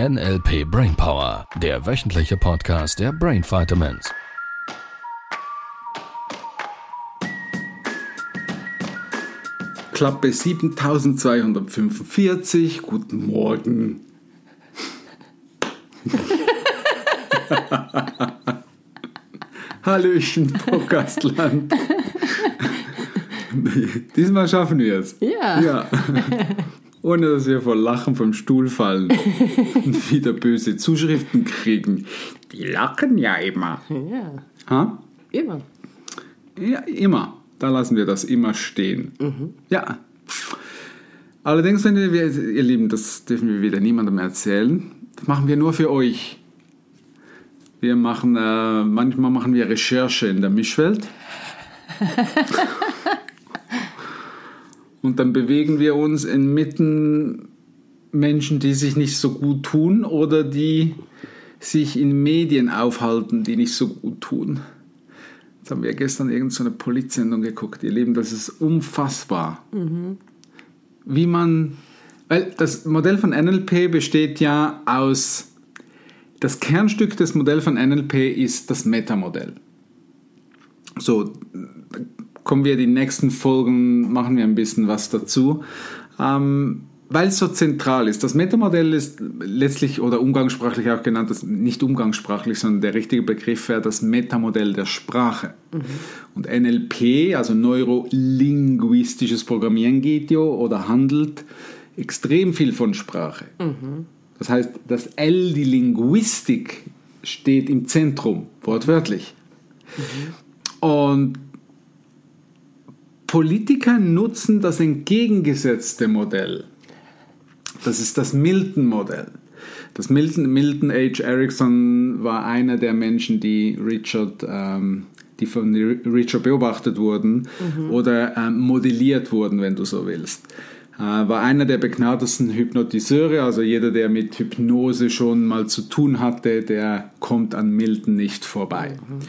NLP Brainpower, der wöchentliche Podcast der Brain Vitamins. Klappe 7245. Guten Morgen. Hallöchen, Podcastland. Diesmal schaffen wir es. Ja. ja. Ohne dass wir vor Lachen vom Stuhl fallen und wieder böse Zuschriften kriegen. Die lachen ja immer. Ja, Ha? immer. Ja, immer. Da lassen wir das immer stehen. Ja. Allerdings, wenn wir, ihr Lieben, das dürfen wir wieder niemandem erzählen. Das machen wir nur für euch. Wir machen, äh, manchmal machen wir Recherche in der Mischwelt. Und dann bewegen wir uns inmitten Menschen, die sich nicht so gut tun oder die sich in Medien aufhalten, die nicht so gut tun. Jetzt haben wir gestern irgendeine so Polizsendung geguckt. Ihr Lieben, das ist unfassbar. Wie man, weil das Modell von NLP besteht ja aus, das Kernstück des Modells von NLP ist das Metamodell. So, kommen wir die nächsten Folgen, machen wir ein bisschen was dazu. Ähm, weil es so zentral ist. Das Metamodell ist letztlich oder umgangssprachlich auch genannt, das, nicht umgangssprachlich, sondern der richtige Begriff wäre das Metamodell der Sprache. Und NLP, also neurolinguistisches Programmieren geht ja oder handelt extrem viel von Sprache. Das heißt, das L, die Linguistik, steht im Zentrum, wortwörtlich. Und Politiker nutzen das entgegengesetzte Modell. Das ist das Milton-Modell. Das Milton, Milton H. Erickson war einer der Menschen, die Richard, ähm, die von Richard beobachtet wurden oder ähm, modelliert wurden, wenn du so willst. Äh, war einer der begnadetsten Hypnotiseure, also jeder, der mit Hypnose schon mal zu tun hatte, der kommt an Milton nicht vorbei. Äh,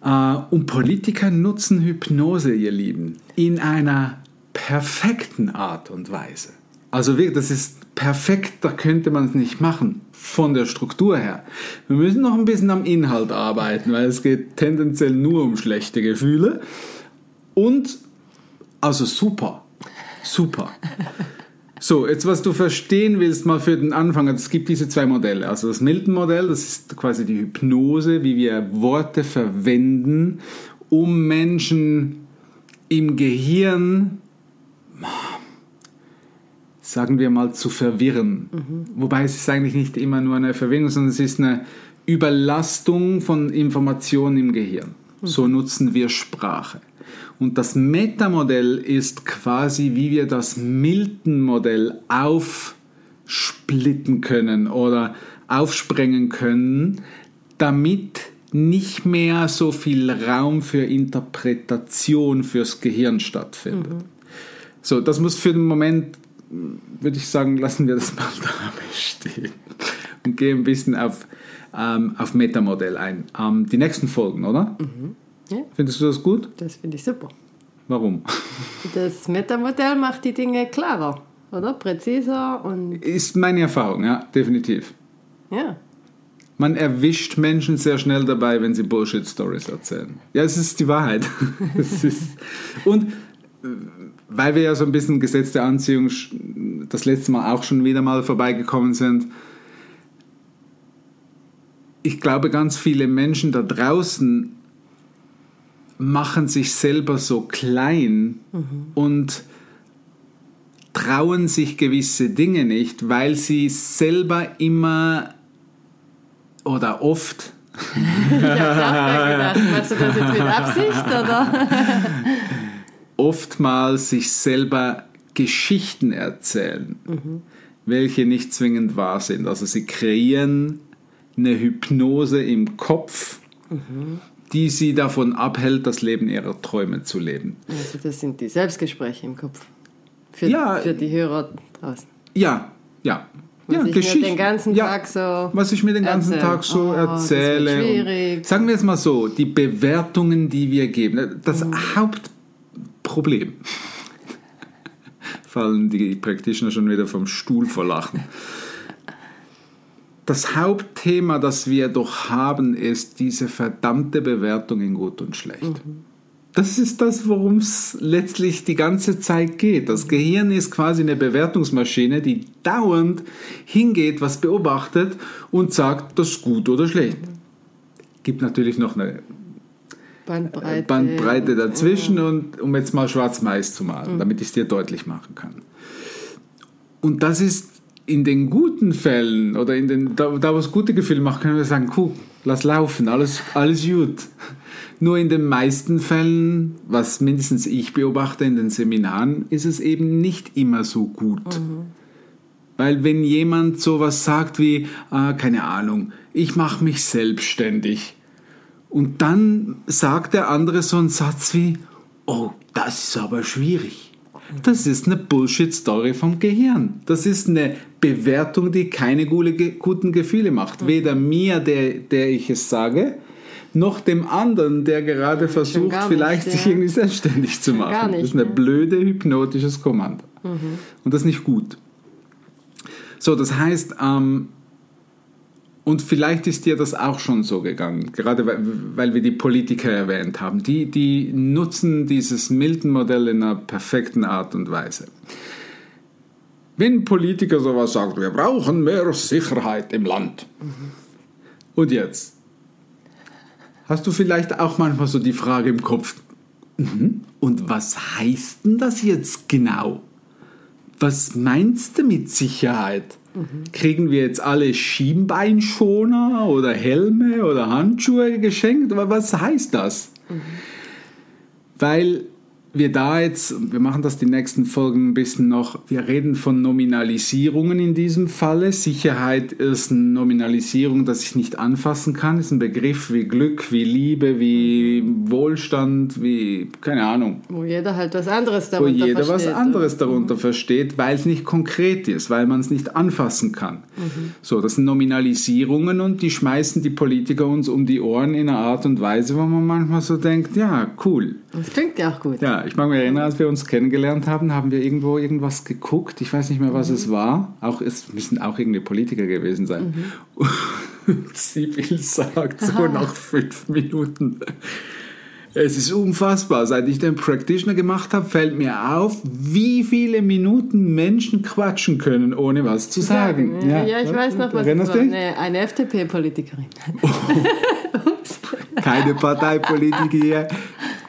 und Politiker nutzen Hypnose, ihr Lieben, in einer perfekten Art und Weise. Also wirklich, das ist perfekt, da könnte man es nicht machen, von der Struktur her. Wir müssen noch ein bisschen am Inhalt arbeiten, weil es geht tendenziell nur um schlechte Gefühle. Und, also super, super. So, jetzt was du verstehen willst, mal für den Anfang, es gibt diese zwei Modelle. Also das Milton-Modell, das ist quasi die Hypnose, wie wir Worte verwenden, um Menschen im Gehirn, sagen wir mal, zu verwirren. Wobei es ist eigentlich nicht immer nur eine Verwirrung, sondern es ist eine Überlastung von Informationen im Gehirn. So nutzen wir Sprache. Und das Metamodell ist quasi, wie wir das Milton-Modell aufsplitten können oder aufsprengen können, damit nicht mehr so viel Raum für Interpretation fürs Gehirn stattfindet. So, das muss für den Moment, würde ich sagen, lassen wir das mal dabei stehen und gehen ein bisschen auf, ähm, auf Metamodell ein. Ähm, die nächsten Folgen, oder? Ja, Findest du das gut? das finde ich super. Warum? Das Metamodell macht die Dinge klarer, oder? Präziser und Ist meine Erfahrung, ja, definitiv. ja. Man erwischt Menschen sehr schnell dabei, wenn sie Bullshit-Stories erzählen. Ja, es ist die Wahrheit. es ist, und äh, weil wir ja so ein bisschen Gesetz der Anziehung das letzte Mal auch schon wieder mal vorbeigekommen sind, ich glaube, ganz viele Menschen da draußen machen sich selber so klein und trauen sich gewisse Dinge nicht, weil sie selber immer oder oft Ich habe gedacht, machst du das jetzt mit Absicht, oder? oftmals sich selber Geschichten erzählen, welche nicht zwingend wahr sind. Also sie kreieren eine Hypnose im Kopf, die sie davon abhält, das Leben ihrer Träume zu leben. Also das sind die Selbstgespräche im Kopf. Für, Ja. für die Hörer draußen. Ja, ja. ja, ich mir den ganzen Tag so Was ich mir den ganzen erzähle. Tag so Oh, erzähle. sagen wir es mal so, die Bewertungen, die wir geben, das Mhm. Hauptproblem. Fallen die Practitioner schon wieder vom Stuhl vor Lachen. Das Hauptthema, das wir doch haben, ist diese verdammte Bewertung in gut und schlecht. Das ist das, worum es letztlich die ganze Zeit geht. Das Gehirn ist quasi eine Bewertungsmaschine, die dauernd hingeht, was beobachtet und sagt, das ist gut oder schlecht. Gibt natürlich noch eine Bandbreite. Bandbreite dazwischen und um jetzt mal schwarz-weiß zu malen, damit ich es dir deutlich machen kann. Und das ist in den guten Fällen oder in den, da, da wo es gute Gefühle macht, können wir sagen, cool, lass laufen, alles, alles gut. Nur in den meisten Fällen, was mindestens ich beobachte in den Seminaren, ist es eben nicht immer so gut. Weil wenn jemand sowas sagt wie, ah, keine Ahnung, ich mache mich selbstständig. Und dann sagt der andere so einen Satz wie, oh, das ist aber schwierig. Das ist eine Bullshit-Story vom Gehirn. Das ist eine Bewertung, die keine gute, guten Gefühle macht. Weder mir, der, der ich es sage, noch dem anderen, der gerade versucht, gar nicht, vielleicht sich ja. irgendwie selbstständig zu machen. nicht, das ist eine ne? blöde hypnotisches Kommando. Und das ist nicht gut. So, das heißt, ähm, und vielleicht ist dir das auch schon so gegangen, gerade weil, weil wir die Politiker erwähnt haben. Die, die nutzen dieses Milton-Modell in einer perfekten Art und Weise. Wenn ein Politiker sowas sagt, wir brauchen mehr Sicherheit im Land. Und jetzt? Hast du vielleicht auch manchmal so die Frage im Kopf, mhm, und was heißt denn das jetzt genau? Was meinst du mit Sicherheit? Kriegen wir jetzt alle Schienbeinschoner oder Helme oder Handschuhe geschenkt? Aber was heißt das? Weil wir da jetzt, wir machen das die nächsten Folgen ein bisschen noch, wir reden von Nominalisierungen in diesem Falle. Sicherheit ist eine Nominalisierung, das ich nicht anfassen kann, ist ein Begriff wie Glück, wie Liebe, wie Wohlstand, wie, keine Ahnung, Wo jeder halt was anderes wo darunter jeder was versteht. anderes darunter versteht, weil es nicht konkret ist, weil man es nicht anfassen kann. So, das sind Nominalisierungen und die schmeißen die Politiker uns um die Ohren in einer Art und Weise, wo man manchmal so denkt, ja, cool. Das klingt ja auch gut. Ja, ich mag mich erinnern, als wir uns kennengelernt haben, haben wir irgendwo irgendwas geguckt. Ich weiß nicht mehr, was es war. Auch es müssen auch irgendwie Politiker gewesen sein. Und Sibyl sagt so nach fünf Minuten. Es ist unfassbar. Seit ich den Practitioner gemacht habe, fällt mir auf, wie viele Minuten Menschen quatschen können, ohne was zu sagen. Ja, ja, ich weiß noch, was Erinnerst war. dich? Eine, eine FDP-Politikerin. keine Parteipolitiker hier,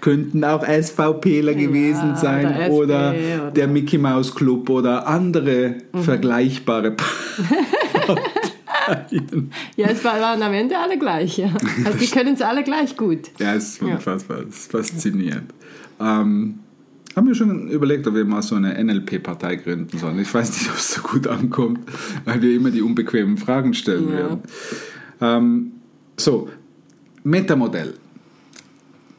könnten auch SVPler gewesen sein oder oder, SP oder- der Mickey Mouse Club oder andere vergleichbare Parteien. Ja, es war- waren am Ende alle gleich. Ja. Also die können es alle gleich gut. Ja, es ist unfassbar, es ist faszinierend. Ähm, haben wir schon überlegt, ob wir mal so eine NLP-Partei gründen sollen. Ich weiß nicht, ob es so gut ankommt, weil wir immer die unbequemen Fragen stellen Ja. werden. Ähm, so, Metamodell.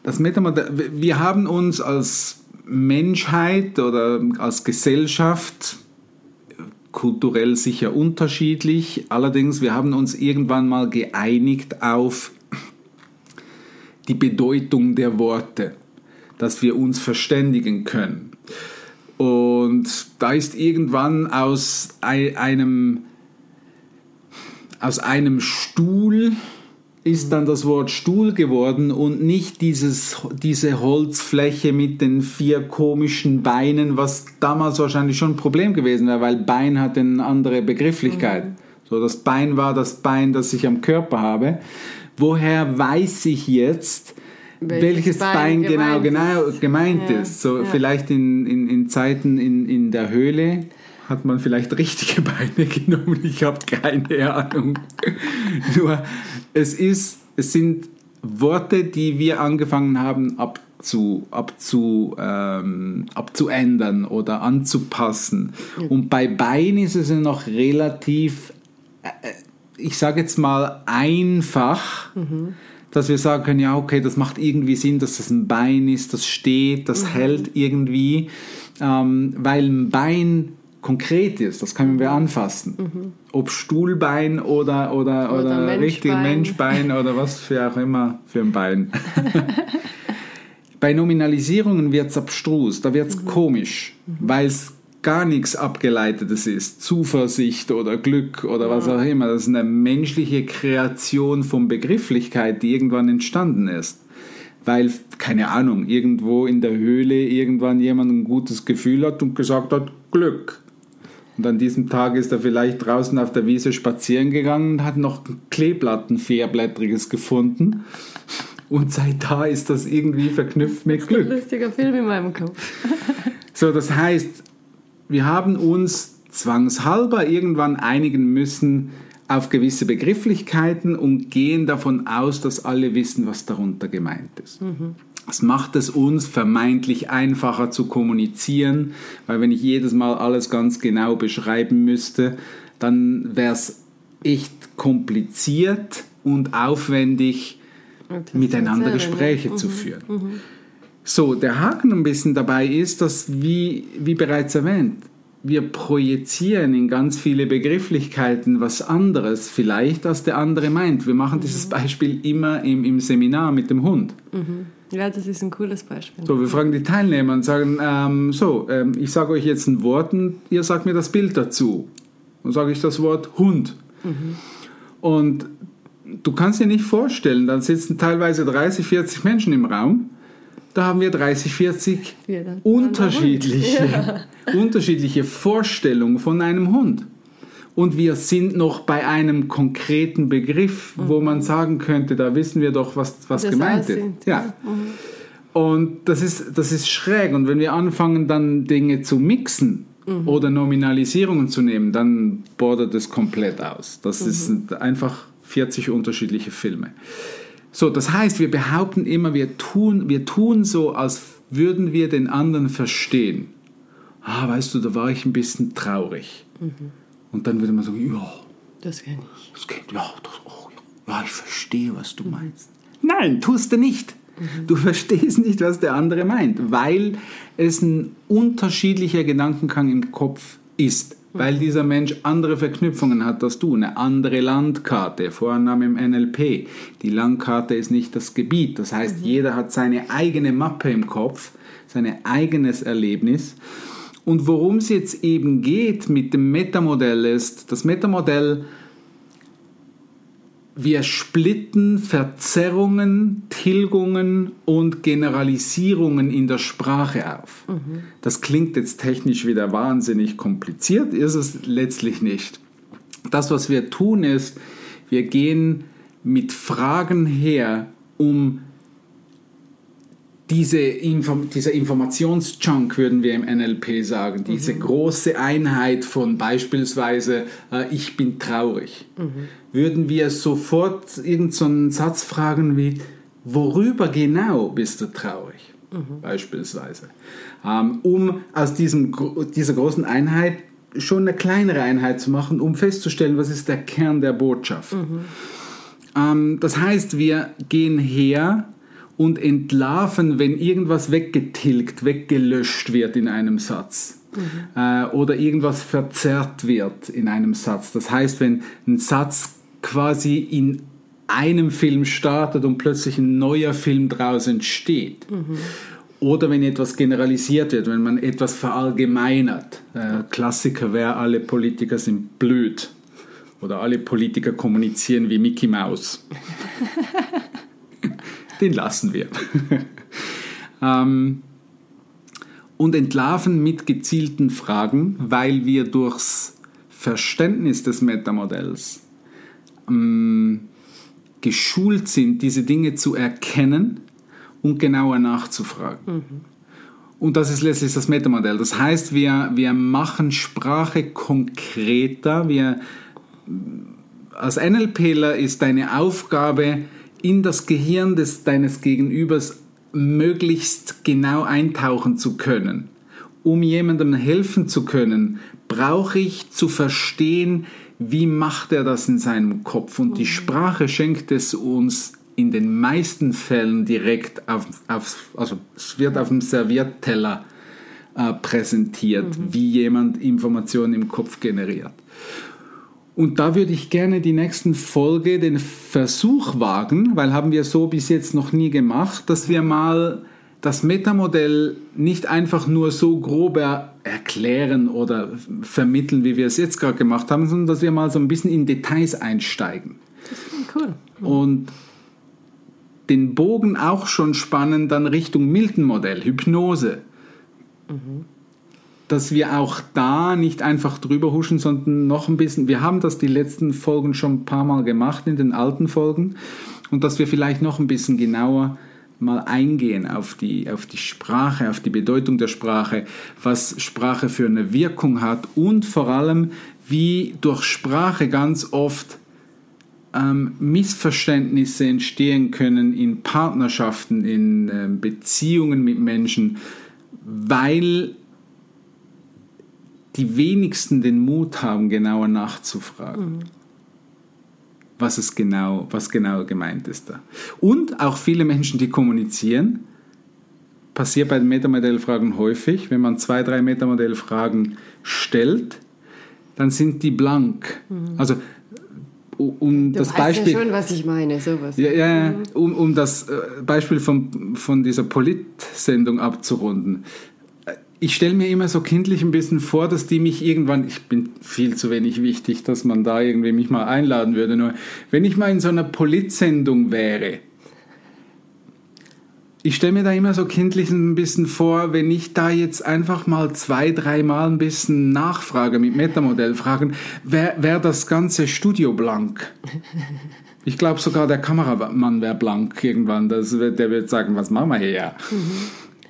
Das Metamodell, wir haben uns als Menschheit oder als Gesellschaft kulturell sicher unterschiedlich. Allerdings, wir haben uns irgendwann mal geeinigt auf die Bedeutung der Worte, dass wir uns verständigen können. Und da ist irgendwann aus ei- einem, aus einem Stuhl ist dann das Wort Stuhl geworden und nicht dieses, diese Holzfläche mit den vier komischen Beinen, was damals wahrscheinlich schon ein Problem gewesen wäre, weil Bein hat eine andere Begrifflichkeit. So, das Bein war das Bein, das ich am Körper habe. Woher weiß ich jetzt, welches, Welches Bein, Bein genau, gemeint genau ist. gemeint Ja, ist? So ja. vielleicht in, in, in Zeiten in, in der Höhle hat man vielleicht richtige Beine genommen. Ich habe keine Ahnung. Nur es ist, es sind Worte, die wir angefangen haben abzu, abzu, ähm, abzuändern oder anzupassen. Und bei Bein ist es ja noch relativ ich sage jetzt mal einfach, dass wir sagen können, ja, okay, das macht irgendwie Sinn, dass das ein Bein ist, das steht, das hält irgendwie, ähm, weil ein Bein konkret ist, das können wir anfassen. Ob Stuhlbein oder, oder, oder, Oder richtig Menschbein. Menschbein oder was für auch immer für ein Bein. Bei Nominalisierungen wird es abstrus, da wird es komisch, weil es gar nichts Abgeleitetes ist, Zuversicht oder Glück oder was auch immer. Das ist eine menschliche Kreation von Begrifflichkeit, die irgendwann entstanden ist. Weil, keine Ahnung, irgendwo in der Höhle irgendwann jemand ein gutes Gefühl hat und gesagt hat, Glück. Und an diesem Tag ist er vielleicht draußen auf der Wiese spazieren gegangen und hat noch ein Kleeblattenfährblättriges gefunden. Und seit da ist das irgendwie verknüpft mit Glück. Lustiger Film in meinem Kopf. So, das heißt, wir haben uns zwangshalber irgendwann einigen müssen auf gewisse Begrifflichkeiten und gehen davon aus, dass alle wissen, was darunter gemeint ist. Das macht es uns vermeintlich einfacher zu kommunizieren, weil wenn ich jedes Mal alles ganz genau beschreiben müsste, dann wäre es echt kompliziert und aufwendig, Und miteinander Gespräche ja. zu führen. So, der Haken ein bisschen dabei ist, dass, wie, wie bereits erwähnt, wir projizieren in ganz viele Begrifflichkeiten was anderes vielleicht, als der andere meint. Wir machen dieses Beispiel immer im, im Seminar mit dem Hund. Ja, das ist ein cooles Beispiel. So, wir fragen die Teilnehmer und sagen, ähm, so, ähm, ich sage euch jetzt ein Wort und ihr sagt mir das Bild dazu. Dann sage ich das Wort Hund. Und du kannst dir nicht vorstellen, dann sitzen teilweise 30, 40 Menschen im Raum. Da haben wir 30, 40 Ja, unterschiedliche, unterschiedliche Vorstellungen von einem Hund. Und wir sind noch bei einem konkreten Begriff, wo man sagen könnte, da wissen wir doch, was, was Das gemeint ist. Ja. Und das ist, das ist schräg. Und wenn wir anfangen, dann Dinge zu mixen oder Nominalisierungen zu nehmen, dann bordert es komplett aus. Das sind einfach 40 unterschiedliche Filme. So, das heißt, wir behaupten immer, wir tun, wir tun so, als würden wir den anderen verstehen. Ah, weißt du, da war ich ein bisschen traurig. Und dann würde man sagen, ja, Das kenne ich. das geht, ja, das, oh, ja, ich verstehe, was du meinst. Nein, tust du nicht. Du verstehst nicht, was der andere meint, weil es ein unterschiedlicher Gedankengang im Kopf ist. Weil dieser Mensch andere Verknüpfungen hat als du, eine andere Landkarte, Vorname im NLP. Die Landkarte ist nicht das Gebiet. Das heißt, jeder hat seine eigene Mappe im Kopf, sein eigenes Erlebnis. Und worum es jetzt eben geht mit dem Metamodell ist, das Metamodell, wir splitten Verzerrungen, Tilgungen und Generalisierungen in der Sprache auf. Das klingt jetzt technisch wieder wahnsinnig kompliziert, ist es letztlich nicht. Das, was wir tun, ist, wir gehen mit Fragen her, um diese Inform dieser Informationschunk, würden wir im NLP sagen, diese große Einheit von beispielsweise äh, ich bin traurig, würden wir sofort irgendeinen so Satz fragen wie, worüber genau bist du traurig? Beispielsweise. Ähm, um aus diesem, dieser großen Einheit schon eine kleinere Einheit zu machen, um festzustellen, was ist der Kern der Botschaft. Ähm, das heißt, wir gehen her und entlarven, wenn irgendwas weggetilgt, weggelöscht wird in einem Satz. Äh, oder irgendwas verzerrt wird in einem Satz. Das heißt, wenn ein Satz quasi in einem Film startet und plötzlich ein neuer Film draus entsteht. Oder wenn etwas generalisiert wird, wenn man etwas verallgemeinert. Äh, Klassiker wäre, alle Politiker sind blöd. Oder alle Politiker kommunizieren wie Mickey Mouse. Den lassen wir. ähm, und entlarven mit gezielten Fragen, weil wir durchs Verständnis des Metamodells ähm, geschult sind, diese Dinge zu erkennen und genauer nachzufragen. Und das ist letztlich das Metamodell. Das heißt, wir, wir machen Sprache konkreter. Wir, als NLPler ist deine Aufgabe, in das Gehirn des, deines Gegenübers möglichst genau eintauchen zu können. Um jemandem helfen zu können, brauche ich zu verstehen, wie macht er das in seinem Kopf. Und die Sprache schenkt es uns in den meisten Fällen direkt auf, auf also es wird auf dem Servierteller äh, präsentiert, wie jemand Informationen im Kopf generiert. Und da würde ich gerne die nächsten Folge den Versuch wagen, weil haben wir so bis jetzt noch nie gemacht, dass wir mal das Metamodell nicht einfach nur so grob er erklären oder vermitteln, wie wir es jetzt gerade gemacht haben, sondern dass wir mal so ein bisschen in Details einsteigen. Cool. Und den Bogen auch schon spannen dann Richtung Milton-Modell, Hypnose. Dass wir auch da nicht einfach drüber huschen, sondern noch ein bisschen, wir haben das die letzten Folgen schon ein paar Mal gemacht in den alten Folgen. Und dass wir vielleicht noch ein bisschen genauer mal eingehen auf die, auf die Sprache, auf die Bedeutung der Sprache, was Sprache für eine Wirkung hat und vor allem, wie durch Sprache ganz oft ähm, Missverständnisse entstehen können in Partnerschaften, in ähm, Beziehungen mit Menschen, weil die wenigsten den Mut haben, genauer nachzufragen. Was es genau, was genau gemeint ist da. Und auch viele Menschen, die kommunizieren, passiert bei den Metamodellfragen häufig, wenn man zwei, drei Metamodellfragen stellt, dann sind die blank. Also um Du das Beispiel ja schon, was ich meine, sowas. ja, ja, um, um das äh, Beispiel von, von dieser Polit-Sendung abzurunden. Ich stelle mir immer so kindlich ein bisschen vor, dass die mich irgendwann, ich bin viel zu wenig wichtig, dass man da irgendwie mich mal einladen würde, nur wenn ich mal in so einer Polit-Sendung wäre, ich stelle mir da immer so kindlich ein bisschen vor, wenn ich da jetzt einfach mal zwei, dreimal ein bisschen nachfrage mit Metamodell fragen, wäre wär das ganze Studio blank. Ich glaube sogar der Kameramann wäre blank irgendwann. Das, der wird sagen, was machen wir hier?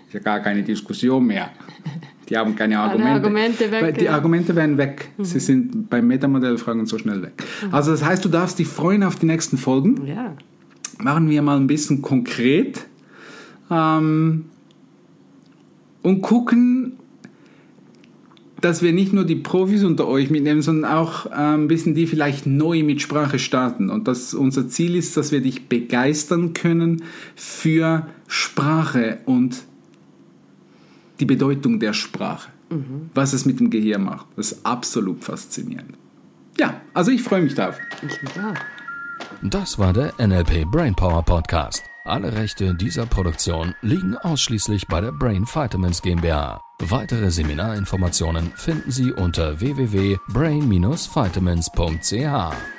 Ist ja gar keine Diskussion mehr. Die haben keine Argumente. Argumente weg, Die ja. Argumente werden weg. Sie sind bei Metamodellfragen so schnell weg. Also das heißt, du darfst dich freuen auf die nächsten Folgen Ja. machen wir mal ein bisschen konkret ähm, und gucken, dass wir nicht nur die Profis unter euch mitnehmen, sondern auch äh, ein bisschen die vielleicht neu mit Sprache starten. Und dass unser Ziel ist, dass wir dich begeistern können für Sprache und die Bedeutung der Sprache. Was es mit dem Gehirn macht. Das ist absolut faszinierend. Ja, also ich freue mich darauf. Ich mich auch. Das war der NLP Brainpower Podcast. Alle Rechte dieser Produktion liegen ausschließlich bei der Brain Vitamins GmbH. Weitere Seminarinformationen finden Sie unter www.brain-vitamins.ch.